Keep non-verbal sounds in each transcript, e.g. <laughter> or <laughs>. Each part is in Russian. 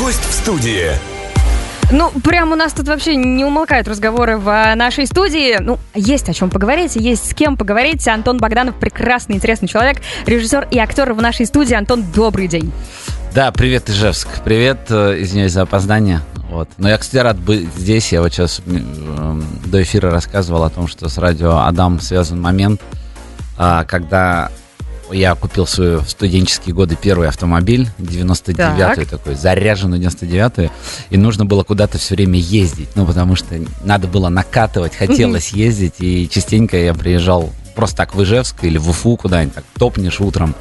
Гость в студии. Ну, прям у нас тут вообще не умолкают разговоры в а, нашей студии. Ну, есть о чем поговорить, есть с кем поговорить. Антон Богданов прекрасный, интересный человек, режиссер и актер в нашей студии. Антон, добрый день. Да, привет, Ижевск. Привет, э, извиняюсь за опоздание. Вот. Но я, кстати, рад быть здесь. Я вот сейчас э, до эфира рассказывал о том, что с радио Адам связан момент, а, когда я купил свой в студенческие годы первый автомобиль, 99-й такой, заряженный 99-й, и нужно было куда-то все время ездить, ну, потому что надо было накатывать, хотелось ездить, и частенько я приезжал просто так в Ижевск или в Уфу куда-нибудь, так топнешь утром,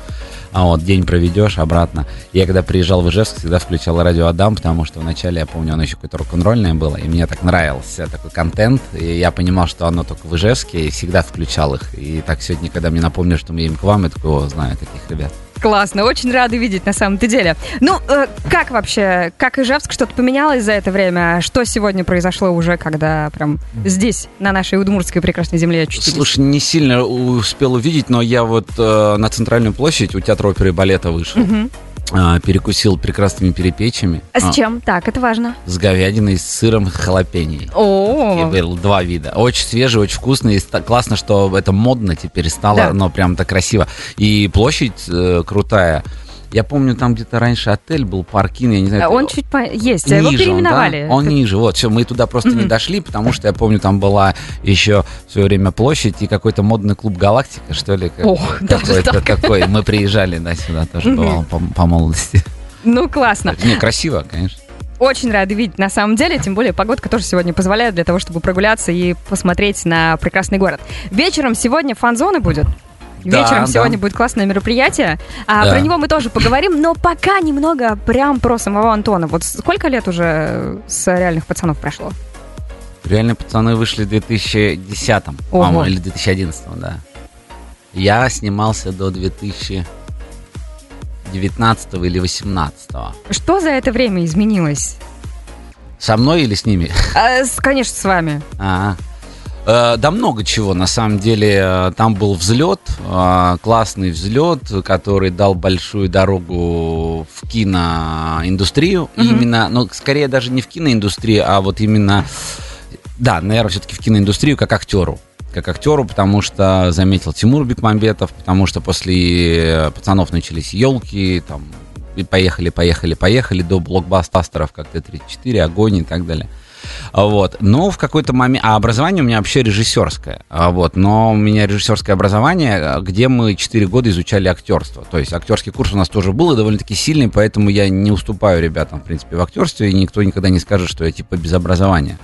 а вот день проведешь обратно. Я когда приезжал в Ижевск, всегда включал радио Адам, потому что вначале, я помню, оно еще какое-то рок-н-ролльное было, и мне так нравился такой контент, и я понимал, что оно только в Ижевске, и всегда включал их. И так сегодня, когда мне напомнили, что мы едем к вам, я такой, о, знаю таких ребят. Классно, очень рада видеть на самом-то деле. Ну, э, как вообще, как Ижевск, что-то поменялось за это время? Что сегодня произошло уже, когда прям здесь, на нашей удмуртской прекрасной земле очутились? Слушай, не сильно успел увидеть, но я вот э, на центральную площадь у театра оперы и балета вышел. Мгм. А, перекусил прекрасными перепечами. А с А, чем? Так, это важно. с говядиной, с сыром, халапеньей. И О, был два вида. Очень свежий, очень вкусный. И классно, что это модно теперь стало, Да. но прям так красиво. И площадь э, крутая. Я помню, там где-то раньше отель был, паркин, я не знаю. А он это- чуть по... есть, а его Ниже он, переименовали. да? Он ниже, вот, все, мы туда просто не Мгм. дошли, потому что я помню, там была еще в свое время площадь и какой-то модный клуб «Галактика», что ли, как- Ох, даже какой-то так. такой. Мы приезжали, да, сюда тоже Мгм. бывал по, по молодости. Ну, классно. Не, красиво, конечно. Очень рада видеть на самом деле, тем более погодка тоже сегодня позволяет для того, чтобы прогуляться и посмотреть на прекрасный город. Вечером сегодня фан-зоны будет. Да, Вечером да. сегодня будет классное мероприятие. А Да. про него мы тоже поговорим, но пока немного прям про самого Антона. Вот сколько лет уже с реальных пацанов прошло? Реальные пацаны вышли в 2010, Ого. по-моему, или 2011, да. Я снимался до 2019 или 2018. Что за это время изменилось? Со мной или с ними? А, с- конечно, с вами. А, э, Да много чего, на самом деле. Э, Там был взлет, э, классный взлет, который дал большую дорогу в киноиндустрию. Мгм. Именно, ну, скорее даже не в киноиндустрию, а вот именно, да, наверное, все-таки в киноиндустрию как актеру. Как актеру, потому что заметил Тимур Бекмамбетов, потому что после э, пацанов начались елки, там, и поехали, поехали, поехали, до блокбастеров, как Т-34, Огонь и так далее. Вот. Но в какой-то момент... А образование у меня вообще режиссерское. А Вот. Но у меня режиссерское образование, а, где мы 4 года изучали актерство. То есть актерский курс у нас тоже был и довольно-таки сильный, поэтому я не уступаю ребятам, в принципе, в актерстве, и никто никогда не скажет, что я типа без образования.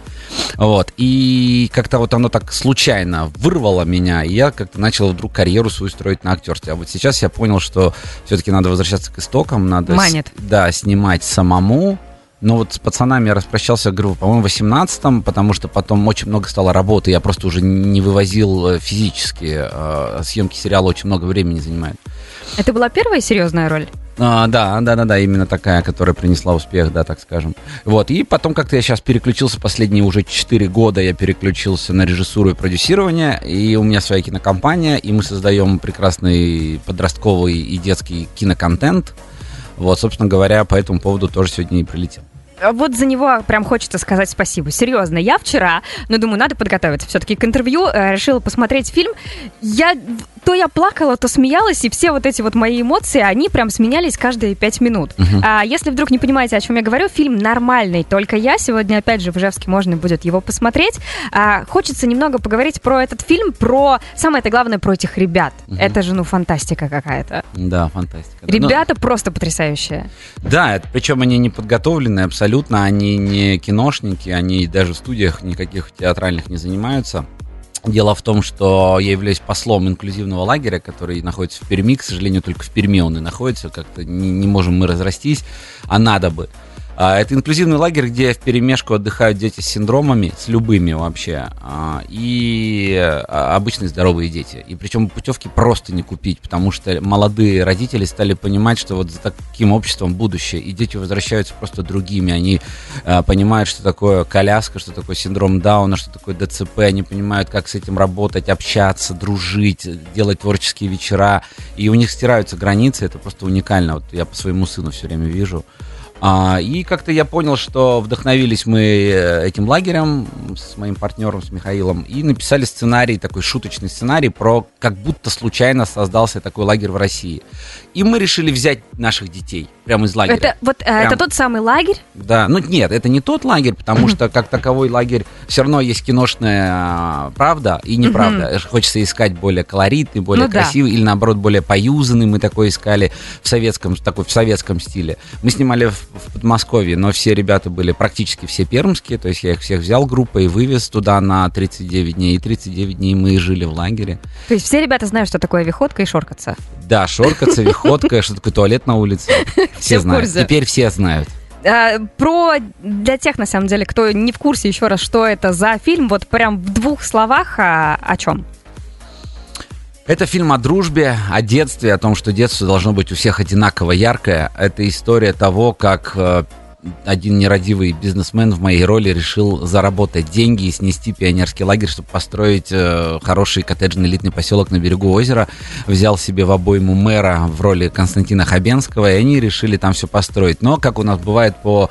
Вот. И как-то вот оно так случайно вырвало меня, и я как-то начал вдруг карьеру свою строить на актерстве. А вот сейчас я понял, что все-таки надо возвращаться к истокам, надо... с- Манит. да, снимать самому. Но вот с пацанами я распрощался, говорю, по-моему, в 18-м, потому что потом очень много стало работы, я просто уже не вывозил э, физически. э, Съемки сериала очень много времени занимают. Это была первая серьезная роль? А, да, да, да, да, именно такая, которая принесла успех, да, так скажем. Вот, и потом как-то я сейчас переключился, последние уже 4 года я переключился на режиссуру и продюсирование, и у меня своя кинокомпания, и мы создаем прекрасный подростковый и детский киноконтент. Вот, собственно говоря, по этому поводу тоже сегодня и прилетел. А Вот за него прям хочется сказать спасибо. Серьезно, я вчера, ну, думаю, надо подготовиться все-таки к интервью, э, решила посмотреть фильм. Я то я плакала, то смеялась, и все вот эти вот мои эмоции, они прям сменялись каждые пять минут. А если вдруг не понимаете, о чем я говорю, фильм нормальный, только я. Сегодня, опять же, в Ижевске можно будет его посмотреть. А, хочется немного поговорить про этот фильм, про, самое-то главное, про этих ребят. Это же, ну, фантастика какая-то. Да, фантастика. Ну, Ребята просто потрясающие. Да, это, причем они не подготовленные абсолютно, они не киношники, они даже в студиях никаких театральных не занимаются. Дело в том, что я являюсь послом инклюзивного лагеря, который находится в Перми. К сожалению, только в Перми он и находится. Как-то не, не можем мы разрастись, а надо бы. А, Это инклюзивный лагерь, где в перемешку отдыхают дети с синдромами, с любыми вообще, а, и а, обычные здоровые дети. И причем путевки просто не купить, потому что молодые родители стали понимать, что вот за таким обществом будущее, и дети возвращаются просто другими. Они понимают, что такое коляска, что такое синдром Дауна, что такое ДЦП, они понимают, как с этим работать, общаться, дружить, делать творческие вечера, и у них стираются границы, это просто уникально. Вот я по своему сыну все время вижу. А, и как-то я понял, что вдохновились мы э, этим лагерем с моим партнером, с Михаилом, и написали сценарий, такой шуточный сценарий про как будто случайно создался такой лагерь в России. И мы решили взять наших детей прямо из лагеря. Это, вот, Прям... это тот самый лагерь? Да, ну нет, это не тот лагерь, потому что как таковой лагерь все равно есть киношная а, правда и неправда. Хочется искать более колоритный, более ну, красивый да. или наоборот более поюзанный. Мы такой искали в советском, такой в советском стиле. Мы снимали в, в Подмосковье, но все ребята были практически все пермские, то есть я их всех взял группой и вывез туда на 39 дней, и 39 дней мы жили в лагере. То есть все ребята знают, что такое виходка и шоркаться? Да, шоркаться, виходка, что такое туалет на улице. <laughs> Все знают. Теперь все знают. А, про для тех, на самом деле, кто не в курсе еще раз, что это за фильм, вот прям в двух словах а, о чем? Это фильм о дружбе, о детстве, о том, что детство должно быть у всех одинаково яркое. Это история того, как э, один нерадивый бизнесмен в моей роли решил заработать деньги и снести пионерский лагерь, чтобы построить э, хороший коттеджный элитный поселок на берегу озера. Взял себе в обойму мэра в роли Константина Хабенского, и они решили там все построить. Но, как у нас бывает по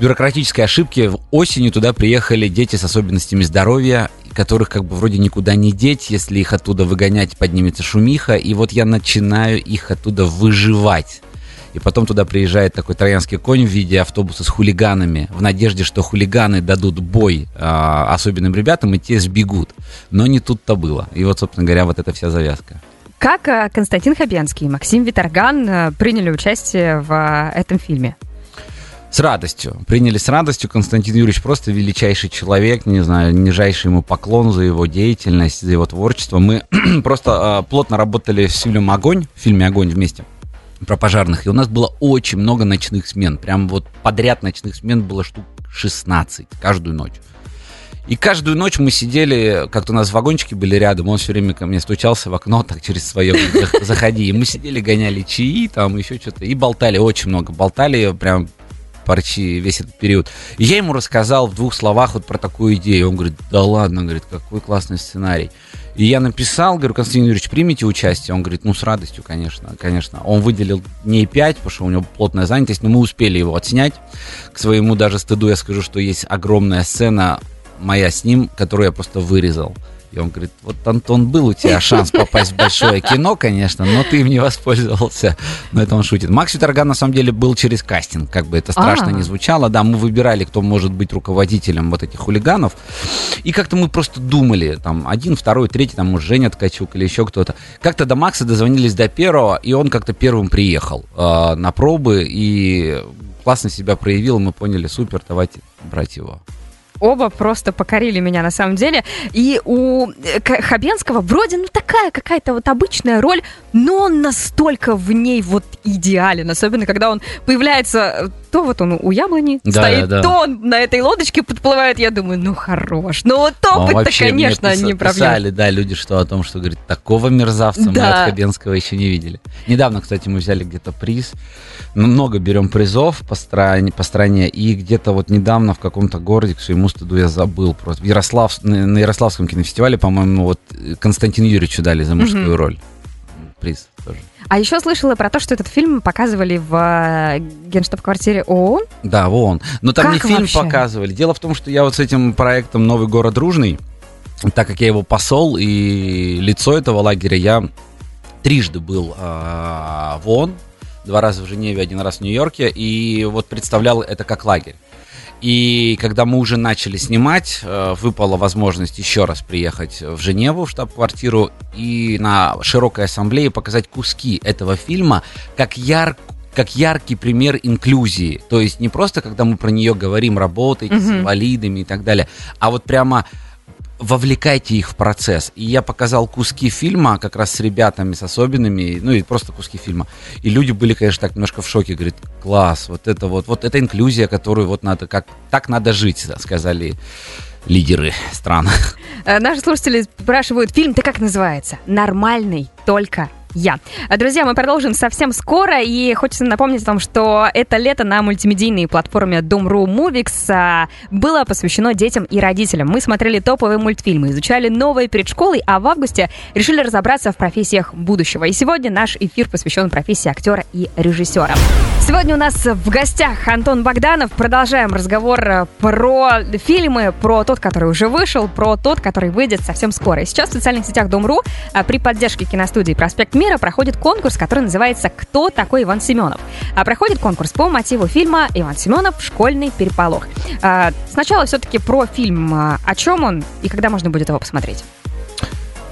бюрократической ошибке, осенью туда приехали дети с особенностями здоровья, которых как бы вроде никуда не деть, если их оттуда выгонять, поднимется шумиха, и вот я начинаю их оттуда выживать и потом туда приезжает такой троянский конь в виде автобуса с хулиганами, в надежде, что хулиганы дадут бой э, особенным ребятам, и те сбегут. Но не тут-то было. И вот, собственно говоря, вот эта вся завязка. Как а, Константин Хабенский и Максим Виторган а, приняли участие в этом фильме? С радостью. Приняли с радостью. Константин Юрьевич просто величайший человек, не знаю, нижайший ему поклон за его деятельность, за его творчество. Мы <clears throat> просто э, плотно работали с фильмом «Огонь», в фильме «Огонь» вместе про пожарных. И у нас было очень много ночных смен. Прям вот подряд ночных смен было штук 16 каждую ночь. И каждую ночь мы сидели, как-то у нас вагончики были рядом, он все время ко мне стучался в окно, <laughs> так через свое, заходи. И мы сидели, гоняли чаи, там еще что-то, и болтали, очень много болтали, прям парчи весь этот период. И я ему рассказал в двух словах вот про такую идею. Он говорит, да ладно, говорит, какой классный сценарий. И я написал, говорю, Константин Юрьевич, примите участие? Он говорит, ну, с радостью, конечно, конечно. Он выделил дней пять, потому что у него плотная занятость, но мы успели его отснять. К своему даже стыду я скажу, что есть огромная сцена моя с ним, которую я просто вырезал. И он говорит, вот, Антон, был у тебя шанс попасть в большое кино, конечно, но ты им не воспользовался. Но это он шутит. Макс Виторган, на самом деле, был через кастинг, как бы это страшно А-а-а. не звучало. Да, мы выбирали, кто может быть руководителем вот этих хулиганов. И как-то мы просто думали, там, один, второй, третий, там, может, Женя Ткачук или еще кто-то. Как-то до Макса дозвонились до первого, и он как-то первым приехал э, на пробы и классно себя проявил. Мы поняли, супер, давайте брать его оба просто покорили меня на самом деле. И у э, Хабенского вроде ну такая какая-то вот обычная роль, но он настолько в ней вот идеален, особенно когда он появляется, э, то вот он у яблони да, стоит, да. то он на этой лодочке подплывает, я думаю, ну хорош, ну вот опыт-то, конечно, не проблема. Писали, да, люди что о том, что, говорит, такого мерзавца да. мы от Хабенского еще не видели. Недавно, кстати, мы взяли где-то приз, много берем призов по стране, по стране и где-то вот недавно в каком-то городе, к своему стыду я забыл просто, Ярослав, на Ярославском кинофестивале, по-моему, вот Константину Юрьевичу дали за мужскую mm-hmm. роль приз тоже. А еще слышала про то, что этот фильм показывали в э, генштаб-квартире ООН. Да, в ООН. Но там как не фильм вообще? показывали. Дело в том, что я вот с этим проектом «Новый город дружный», так как я его посол и лицо этого лагеря, я трижды был э, в ООН, два раза в Женеве, один раз в Нью-Йорке, и вот представлял это как лагерь. И когда мы уже начали снимать, э, выпала возможность еще раз приехать в Женеву, в штаб-квартиру, и на широкой ассамблее показать куски этого фильма, как яр как яркий пример инклюзии. То есть не просто, когда мы про нее говорим, работайте mm-hmm. с инвалидами и так далее, а вот прямо вовлекайте их в процесс. И я показал куски фильма как раз с ребятами, с особенными, ну и просто куски фильма. И люди были, конечно, так немножко в шоке, говорит, класс, вот это вот, вот это инклюзия, которую вот надо, как, так надо жить, сказали лидеры стран. Э, наши слушатели спрашивают, фильм-то как называется? Нормальный, только я. Друзья, мы продолжим совсем скоро, и хочется напомнить том, что это лето на мультимедийной платформе Dom.ru Movies а, было посвящено детям и родителям. Мы смотрели топовые мультфильмы, изучали новые перед школой, а в августе решили разобраться в профессиях будущего. И сегодня наш эфир посвящен профессии актера и режиссера. Сегодня у нас в гостях Антон Богданов. Продолжаем разговор э, про фильмы, про тот, который уже вышел, про тот, который выйдет совсем скоро. И сейчас в социальных сетях Дом.ру а, при поддержке киностудии «Проспект мира» проходит конкурс, который называется «Кто такой Иван Семенов?». А проходит конкурс по мотиву фильма «Иван Семенов. Школьный переполох». А, сначала все-таки про фильм. А, о чем он и когда можно будет его посмотреть?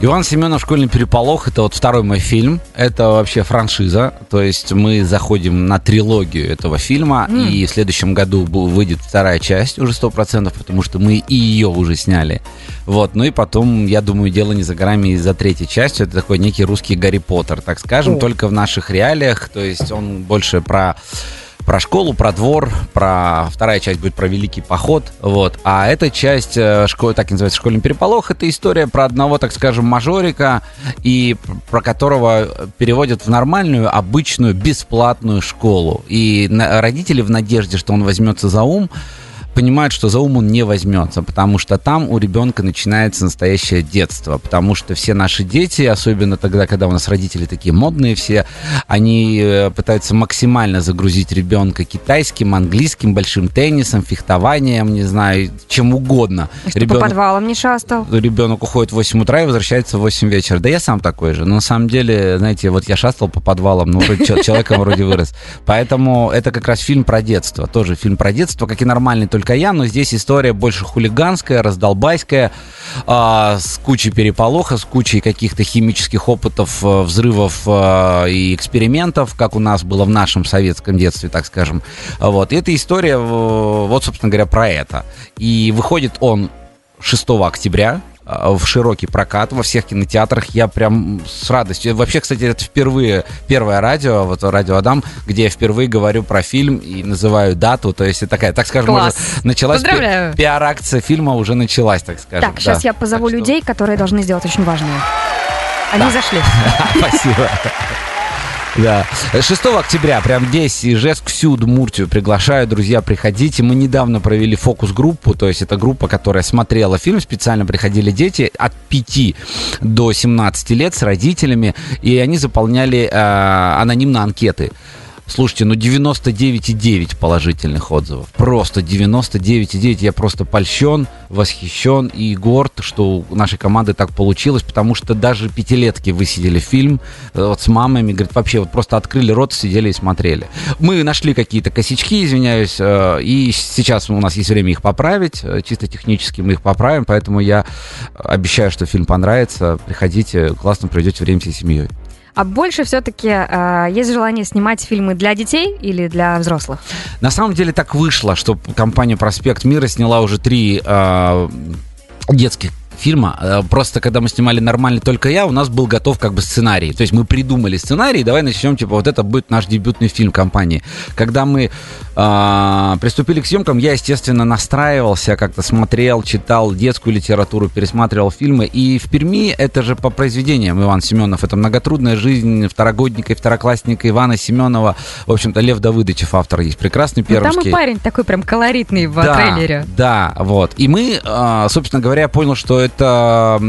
Иван Семенов «Школьный переполох» — это вот второй мой фильм. Это вообще франшиза. То есть мы заходим на трилогию этого фильма, mm. и в следующем году выйдет вторая часть уже сто процентов, потому что мы и ее уже сняли. Вот. Ну и потом, я думаю, дело не за горами и за третьей частью. Это такой некий русский Гарри Поттер, так скажем, oh. только в наших реалиях. То есть он больше про про школу, про двор, про вторая часть будет про великий поход, вот. А эта часть э, школы, так называется школьный переполох, это история про одного, так скажем, мажорика и про которого переводят в нормальную, обычную, бесплатную школу. И родители в надежде, что он возьмется за ум, понимают, что за ум он не возьмется, потому что там у ребенка начинается настоящее детство, потому что все наши дети, особенно тогда, когда у нас родители такие модные все, они э, пытаются максимально загрузить ребенка китайским, английским, большим теннисом, фехтованием, не знаю, чем угодно. Чтобы ребенок, по подвалам не шастал. Ребенок уходит в 8 утра и возвращается в 8 вечера. Да я сам такой же. Но на самом деле, знаете, вот я шастал по подвалам, ну, человеком вроде вырос. Поэтому это как раз фильм про детство. Тоже фильм про детство, как и нормальный, только Каян, но здесь история больше хулиганская, раздолбайская, а, с кучей переполоха, с кучей каких-то химических опытов, э, взрывов а, и экспериментов, как у нас было в нашем советском детстве, так скажем. Вот. И эта история, вот, собственно говоря, про это. И выходит он 6 октября Э, в широкий прокат во всех кинотеатрах. Я прям с радостью. Вообще, кстати, это впервые первое радио, вот радио Адам, где я впервые говорю про фильм и называю дату. То есть это такая, так скажем, Класс. уже началась пи- пиар-акция фильма уже началась, так скажем. Так, сейчас да. я позову так людей, что... которые должны сделать очень важное. Они да. зашли. <laughs> Спасибо. Да. 6 октября, прям здесь, Ижевск, всю Удмуртию приглашаю, друзья, приходите. Мы недавно провели фокус-группу, то есть это группа, которая смотрела фильм, специально приходили дети от 5 до 17 лет с родителями, и они заполняли э, анонимно анкеты. Слушайте, ну 99,9 положительных отзывов. Просто 99,9. Я просто польщен, восхищен и горд, что у нашей команды так получилось, потому что даже пятилетки высидели фильм э, вот с мамами, говорит, вообще вот просто открыли рот, сидели и смотрели. Мы нашли какие-то косячки, извиняюсь, э, и сейчас у нас есть время их поправить, э, чисто технически мы их поправим, поэтому я обещаю, что фильм понравится. Приходите, классно проведете время всей семьей. А больше все-таки э, есть желание снимать фильмы для детей или для взрослых? На самом деле так вышло, что компания «Проспект Мира» сняла уже три э, детских фильма. Э, просто когда мы снимали нормально только я, у нас был готов как бы сценарий. То есть мы придумали сценарий, давай начнем, типа, вот это будет наш дебютный фильм компании. Когда мы э, приступили к съемкам, я, естественно, настраивался, как-то смотрел, читал детскую литературу, пересматривал фильмы. И в Перми это же по произведениям Иван Семенов. Это многотрудная жизнь второгодника и второклассника Ивана Семенова. В общем-то, Лев Давыдовичев автор есть. Прекрасный пермский. Ну, там и парень такой прям колоритный в да, трейлере. Да, вот. И мы, э, собственно говоря, понял, что это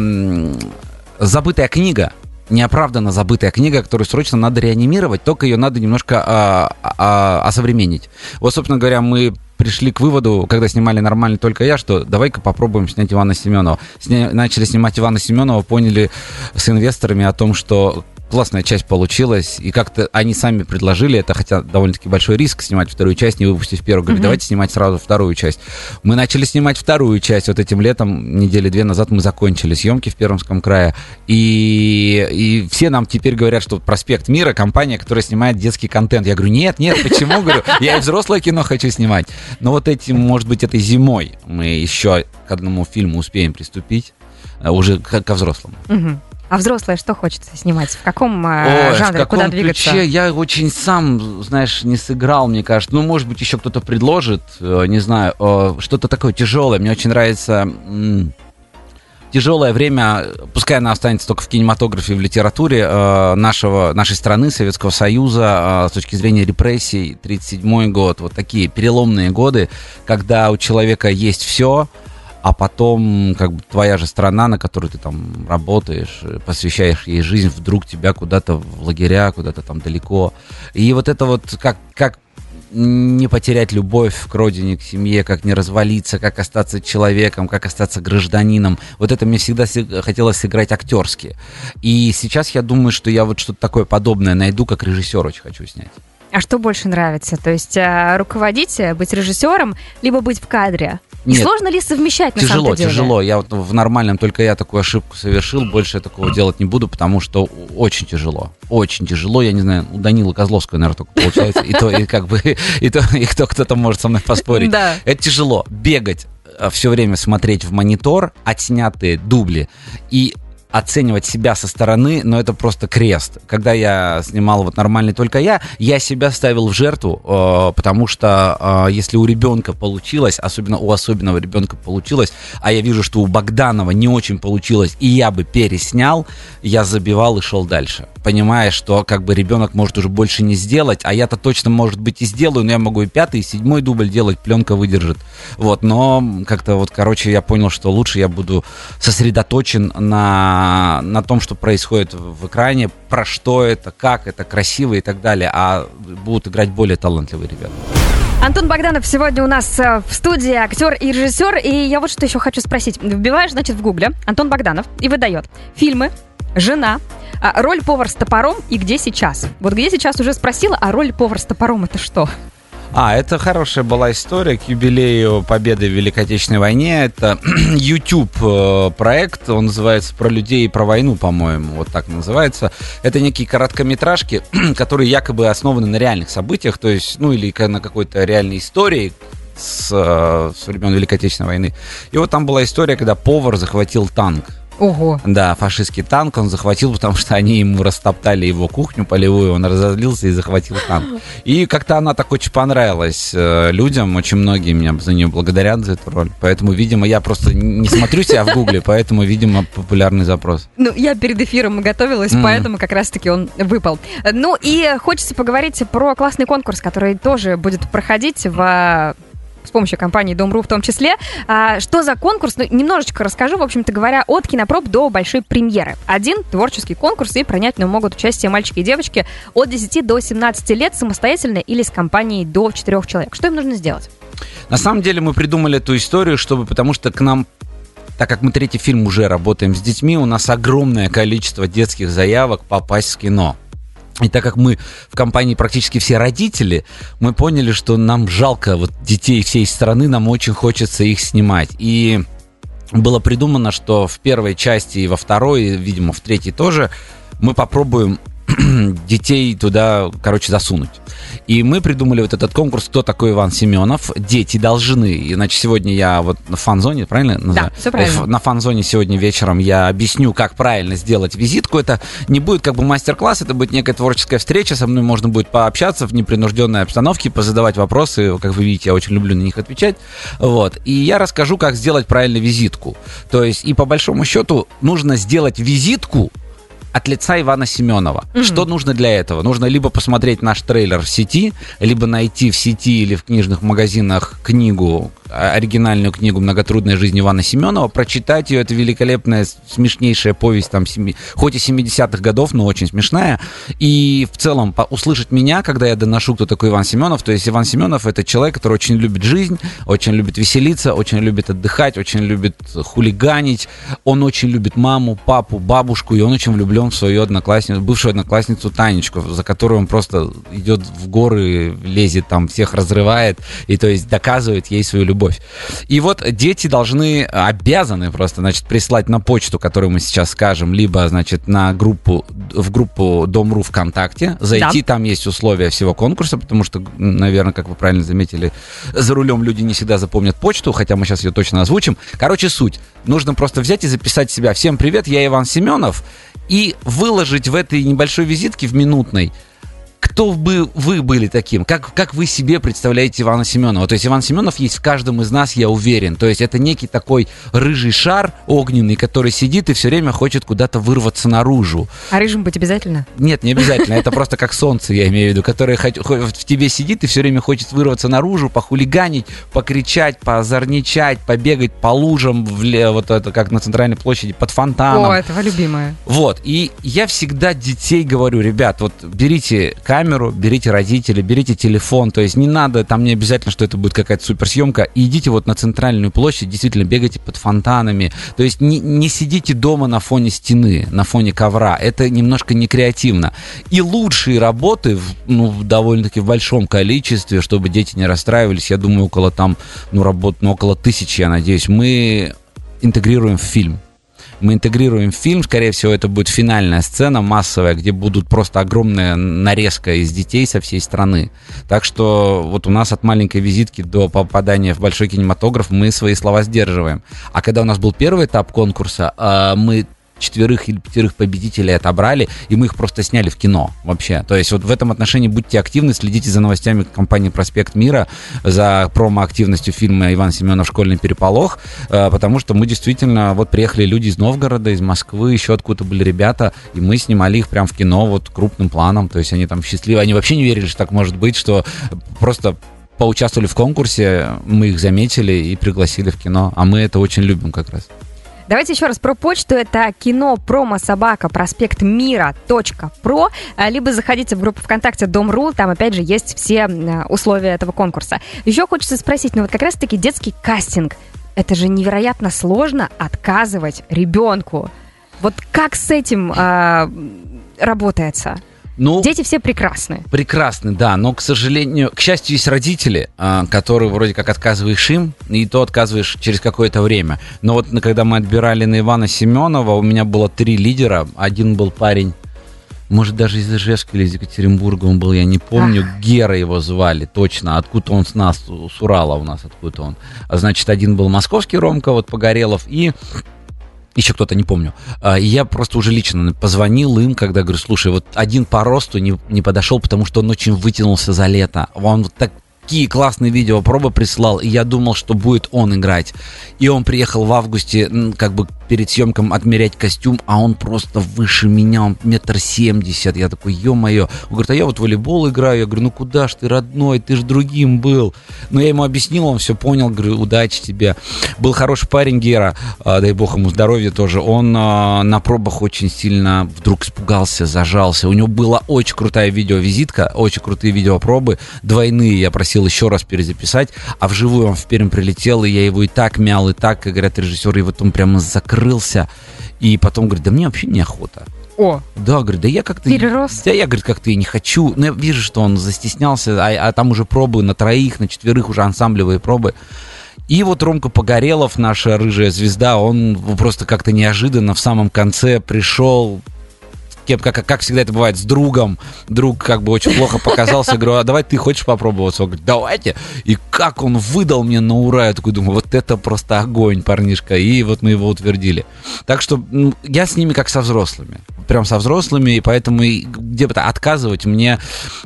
забытая книга, неоправданно забытая книга, которую срочно надо реанимировать, только ее надо немножко а, а, осовременить. Вот, собственно говоря, мы пришли к выводу, когда снимали нормально только я, что давай-ка попробуем снять Ивана Семенова. Сня... Начали снимать Ивана Семенова, поняли с инвесторами о том, что классная часть получилась, и как-то они сами предложили это, хотя довольно-таки большой риск снимать вторую часть, не выпустив первую. Говорили, mm-hmm. давайте снимать сразу вторую часть. Мы начали снимать вторую часть вот этим летом, недели две назад мы закончили съемки в Пермском крае, и, и все нам теперь говорят, что «Проспект Мира» — компания, которая снимает детский контент. Я говорю, нет, нет, почему? Говорю, я и взрослое кино хочу снимать. Но вот этим, может быть, этой зимой мы еще к одному фильму успеем приступить, э, уже ко взрослому. Mm-hmm. А взрослые что хочется снимать? В каком э, Ой, жанре? В каком Куда двигаться? Ключе? Я очень сам, знаешь, не сыграл, мне кажется. Ну, может быть, еще кто-то предложит, э, не знаю, э, что-то такое тяжелое. Мне очень нравится тяжелое время, пускай она останется только в кинематографе, в литературе э, нашего, нашей страны, Советского Союза, э, с точки зрения репрессий, 37 год, вот такие переломные годы, когда у человека есть все, а потом как бы твоя же страна, на которой ты там работаешь, посвящаешь ей жизнь, вдруг тебя куда-то в лагеря, куда-то там далеко. И вот это вот как, как не потерять любовь к родине, к семье, как не развалиться, как остаться человеком, как остаться гражданином. Вот это мне всегда хотелось сыграть актерски. И сейчас я думаю, что я вот что-то такое подобное найду, как режиссер очень хочу снять. А что больше нравится? То есть а, руководить, быть режиссером, либо быть в кадре? И Нет. сложно ли совмещать на тяжело, самом деле? Тяжело, Я вот в нормальном только я такую ошибку совершил, больше я такого делать не буду, потому что очень тяжело. Очень тяжело. Я не знаю, у Данила Козловского, наверное, только получается. И то, и как бы, и то, и кто кто-то может со мной поспорить. Да. Это тяжело. Бегать э, все время смотреть в монитор, отснятые дубли и оценивать себя со стороны, но это просто крест. Когда я снимал вот нормальный только я, я себя ставил в жертву, э, потому что э, если у ребенка получилось, особенно у особенного ребенка получилось, а я вижу, что у Богданова не очень получилось, и я бы переснял, я забивал и шел дальше. Понимая, что как бы ребенок может уже больше не сделать, а я-то точно, может быть, и сделаю, но я могу и пятый, и седьмой дубль делать, пленка выдержит. Вот, но как-то вот, короче, я понял, что лучше я буду сосредоточен на на, том, что происходит в экране, про что это, как это, красиво и так далее, а будут играть более талантливые ребята. Антон Богданов сегодня у нас э, в студии актер и режиссер. И я вот что еще хочу спросить. Вбиваешь, значит, в гугле Антон Богданов и выдает фильмы, жена, а, роль повар с топором и где сейчас. Вот где сейчас уже спросила, а роль повар с топором это что? А, это хорошая была история к юбилею Победы в Великой Отечественной войне. Это <clears throat> YouTube э, проект, он называется «Про людей и про войну», по-моему, вот так называется. Это некие короткометражки, <clears throat> которые якобы основаны на реальных событиях, то есть, ну, или на какой-то реальной истории, с, э, с времен Великой Отечественной войны. И вот там была история, когда повар захватил танк. Ого. Да, фашистский танк он захватил, потому что они ему растоптали его кухню полевую, он разозлился и захватил танк. И как-то она так очень понравилась э, людям, очень многие меня за нее благодарят за эту роль. Поэтому, видимо, я просто не смотрю себя в гугле, поэтому, видимо, популярный запрос. Ну, я перед эфиром готовилась, mm. поэтому как раз-таки он выпал. Ну и хочется поговорить про классный конкурс, который тоже будет проходить в с помощью компании Дом.ру в том числе. А, что за конкурс? Ну, немножечко расскажу, в общем-то говоря, от кинопроб до большой премьеры. Один творческий конкурс, и принять в нем могут участие мальчики и девочки от 10 до 17 лет самостоятельно или с компанией до 4 человек. Что им нужно сделать? На самом деле мы придумали эту историю, чтобы, потому что к нам так как мы третий фильм уже работаем с детьми, у нас огромное количество детских заявок попасть в кино. И так как мы в компании практически все родители, мы поняли, что нам жалко вот детей всей страны, нам очень хочется их снимать. И было придумано, что в первой части и во второй, и, видимо, в третьей тоже, мы попробуем <clears throat> детей туда, короче, засунуть. И мы придумали вот этот конкурс «Кто такой Иван Семенов?». Дети должны. Иначе сегодня я вот на фан-зоне, правильно называю? Да, все правильно. На фан-зоне сегодня вечером я объясню, как правильно сделать визитку. Это не будет как бы мастер-класс, это будет некая творческая встреча. Со мной можно будет пообщаться в непринужденной обстановке, позадавать вопросы. Как вы видите, я очень люблю на них отвечать. Вот. И я расскажу, как сделать правильно визитку. То есть, и по большому счету, нужно сделать визитку от лица Ивана Семенова. Mm-hmm. Что нужно для этого? Нужно либо посмотреть наш трейлер в сети, либо найти в сети или в книжных магазинах книгу оригинальную книгу «Многотрудная жизнь Ивана Семенова», прочитать ее. Это великолепная, смешнейшая повесть, там, семи, хоть и 70-х годов, но очень смешная. И в целом услышать меня, когда я доношу, кто такой Иван Семенов. То есть Иван Семенов — это человек, который очень любит жизнь, очень любит веселиться, очень любит отдыхать, очень любит хулиганить. Он очень любит маму, папу, бабушку, и он очень влюблен в свою одноклассницу, бывшую одноклассницу Танечку, за которую он просто идет в горы, лезет там, всех разрывает, и то есть доказывает ей свою любовь любовь. И вот дети должны, обязаны просто, значит, прислать на почту, которую мы сейчас скажем, либо, значит, на группу, в группу Дом.ру ВКонтакте, зайти, да. там есть условия всего конкурса, потому что, наверное, как вы правильно заметили, за рулем люди не всегда запомнят почту, хотя мы сейчас ее точно озвучим. Короче, суть. Нужно просто взять и записать себя. Всем привет, я Иван Семенов. И выложить в этой небольшой визитке в минутной кто бы вы были таким? Как, как вы себе представляете Ивана Семенова? То есть Иван Семенов есть в каждом из нас, я уверен. То есть это некий такой рыжий шар огненный, который сидит и все время хочет куда-то вырваться наружу. А рыжим быть обязательно? Нет, не обязательно. Это просто как солнце, я имею в виду, которое в тебе сидит и все время хочет вырваться наружу, похулиганить, покричать, позорничать, побегать по лужам, вот это как на центральной площади, под фонтаном. О, этого любимое. Вот. И я всегда детей говорю, ребят, вот берите камеру, берите родителей, берите телефон. То есть не надо, там не обязательно, что это будет какая-то суперсъемка. И идите вот на центральную площадь, действительно бегайте под фонтанами. То есть не, не сидите дома на фоне стены, на фоне ковра. Это немножко не креативно. И лучшие работы, ну, довольно-таки в большом количестве, чтобы дети не расстраивались, я думаю, около там, ну, работ, ну, около тысячи, я надеюсь, мы интегрируем в фильм мы интегрируем фильм, скорее всего, это будет финальная сцена массовая, где будут просто огромная нарезка из детей со всей страны. Так что вот у нас от маленькой визитки до попадания в большой кинематограф мы свои слова сдерживаем. А когда у нас был первый этап конкурса, а, мы четверых или пятерых победителей отобрали, и мы их просто сняли в кино вообще. То есть вот в этом отношении будьте активны, следите за новостями компании «Проспект Мира», за промо-активностью фильма «Иван Семенов. Школьный переполох», э, потому что мы действительно, вот приехали люди из Новгорода, из Москвы, еще откуда-то были ребята, и мы снимали их прям в кино вот крупным планом, то есть они там счастливы, они вообще не верили, что так может быть, что просто поучаствовали в конкурсе, мы их заметили и пригласили в кино, а мы это очень любим как раз. Давайте еще раз про почту. Это кино промо собака проспект мира .про. А, либо заходите в группу ВКонтакте Дом.ру. Там, опять же, есть все условия этого конкурса. Еще хочется спросить, ну вот как раз-таки детский кастинг. Это же невероятно сложно отказывать ребенку. Вот как с этим э, работается? Ну, Дети все прекрасны. Прекрасны, да, но, к сожалению, к счастью, есть родители, а, которые вроде как отказываешь им, и то отказываешь через какое-то время. Но вот когда мы отбирали на Ивана Семенова, у меня было три лидера. Один был парень может, даже из Ижевска или из Екатеринбурга он был, я не помню. Ах. Гера его звали, точно. Откуда он с нас, с Урала у нас, откуда он. А, значит, один был московский Ромка, вот Погорелов, и еще кто-то, не помню. А, и я просто уже лично позвонил им, когда говорю, слушай, вот один по росту не, не подошел, потому что он очень вытянулся за лето. Он вот так такие классные видео пробы прислал, и я думал, что будет он играть. И он приехал в августе, как бы перед съемком отмерять костюм, а он просто выше меня, он метр семьдесят. Я такой, ё-моё. Он говорит, а я вот волейбол играю. Я говорю, ну куда ж ты, родной, ты ж другим был. Но я ему объяснил, он все понял, говорю, удачи тебе. Был хороший парень Гера, а, дай бог ему здоровья тоже. Он а, на пробах очень сильно вдруг испугался, зажался. У него была очень крутая видеовизитка, очень крутые видеопробы, двойные. Я просил еще раз перезаписать, а вживую он в Пермь прилетел, и я его и так мял, и так, как говорят режиссеры, и вот он прямо закрыл закрылся, и потом говорит, да мне вообще неохота. О. Да, говорит, да я как-то... Перерос. Да я, говорит, как-то и не хочу. Но я вижу, что он застеснялся, а, а там уже пробы на троих, на четверых уже ансамблевые пробы. И вот Ромка Погорелов, наша рыжая звезда, он просто как-то неожиданно в самом конце пришел, кем, как, как всегда это бывает, с другом. Друг как бы очень плохо показался. Говорю, а давай ты хочешь попробовать? Он говорит, давайте. И как он выдал мне на ура, я такой думаю, вот это просто огонь, парнишка. И вот мы его утвердили. Так что ну, я с ними как со взрослыми. Прям со взрослыми, и поэтому где-то отказывать мне,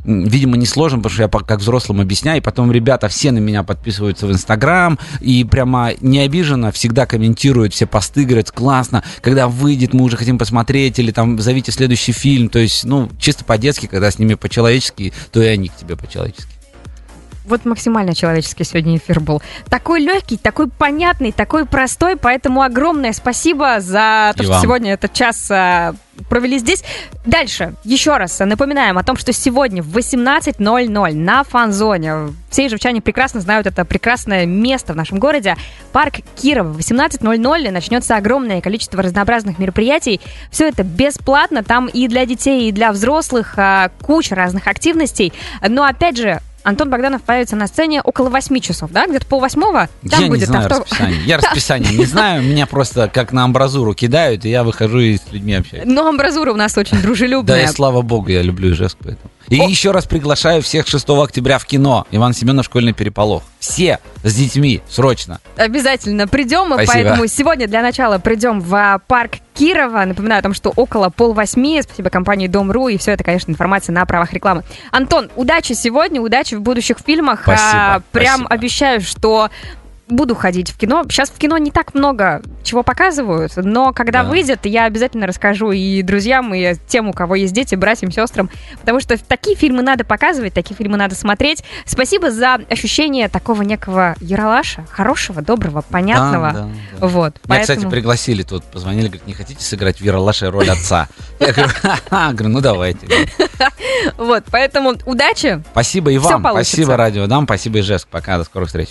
видимо, не сложно, потому что я как взрослым объясняю, и потом ребята все на меня подписываются в Инстаграм, и прямо не обиженно всегда комментируют все посты, говорят, классно, когда выйдет, мы уже хотим посмотреть, или там зовите следующий следующий фильм. То есть, ну, чисто по-детски, когда с ними по-человечески, то и они к тебе по-человечески. Вот максимально человеческий сегодня эфир был. Такой легкий, такой понятный, такой простой, поэтому огромное спасибо за то, и что вам. сегодня этот час а, провели здесь. Дальше, еще раз напоминаем о том, что сегодня в 18.00 на фан-зоне, все живчане прекрасно знают это прекрасное место в нашем городе, парк Кирова. В 18.00 начнется огромное количество разнообразных мероприятий. Все это бесплатно, там и для детей, и для взрослых, а, куча разных активностей. Но опять же, Антон Богданов появится на сцене около 8 часов, да? Где-то пол восьмого? Там я будет не знаю авто... расписание. <laughs> Я расписание не знаю. Меня просто как на амбразуру кидают, и я выхожу и с людьми общаюсь. Но амбразура у нас очень дружелюбная. Да, и слава богу, я люблю Ижевск, поэтому. И О. еще раз приглашаю всех 6 октября в кино. Иван Семенов «Школьный переполох». Все с детьми, срочно. Обязательно придем, Спасибо. поэтому сегодня для начала придем в а, парк Кирова. Напоминаю о том, что около полвосьми. Спасибо компании Дом.ру. И все это, конечно, информация на правах рекламы. Антон, удачи сегодня, удачи в будущих фильмах. Спасибо. А, прям спасибо. обещаю, что буду ходить в кино. Сейчас в кино не так много чего показывают, но когда да. выйдет, я обязательно расскажу и друзьям, и тем, у кого есть дети, братьям, сестрам, потому что такие фильмы надо показывать, такие фильмы надо смотреть. Спасибо за ощущение такого некого яралаша, хорошего, доброго, понятного. Да, да, да. Вот, Меня, поэтому... кстати, пригласили тут, позвонили, говорят, не хотите сыграть в яралаше роль отца? Я говорю, ну давайте. <laughs> Вот, поэтому удачи. Спасибо и вам, спасибо Радио Дам, спасибо Ижевск, пока, до скорых встреч.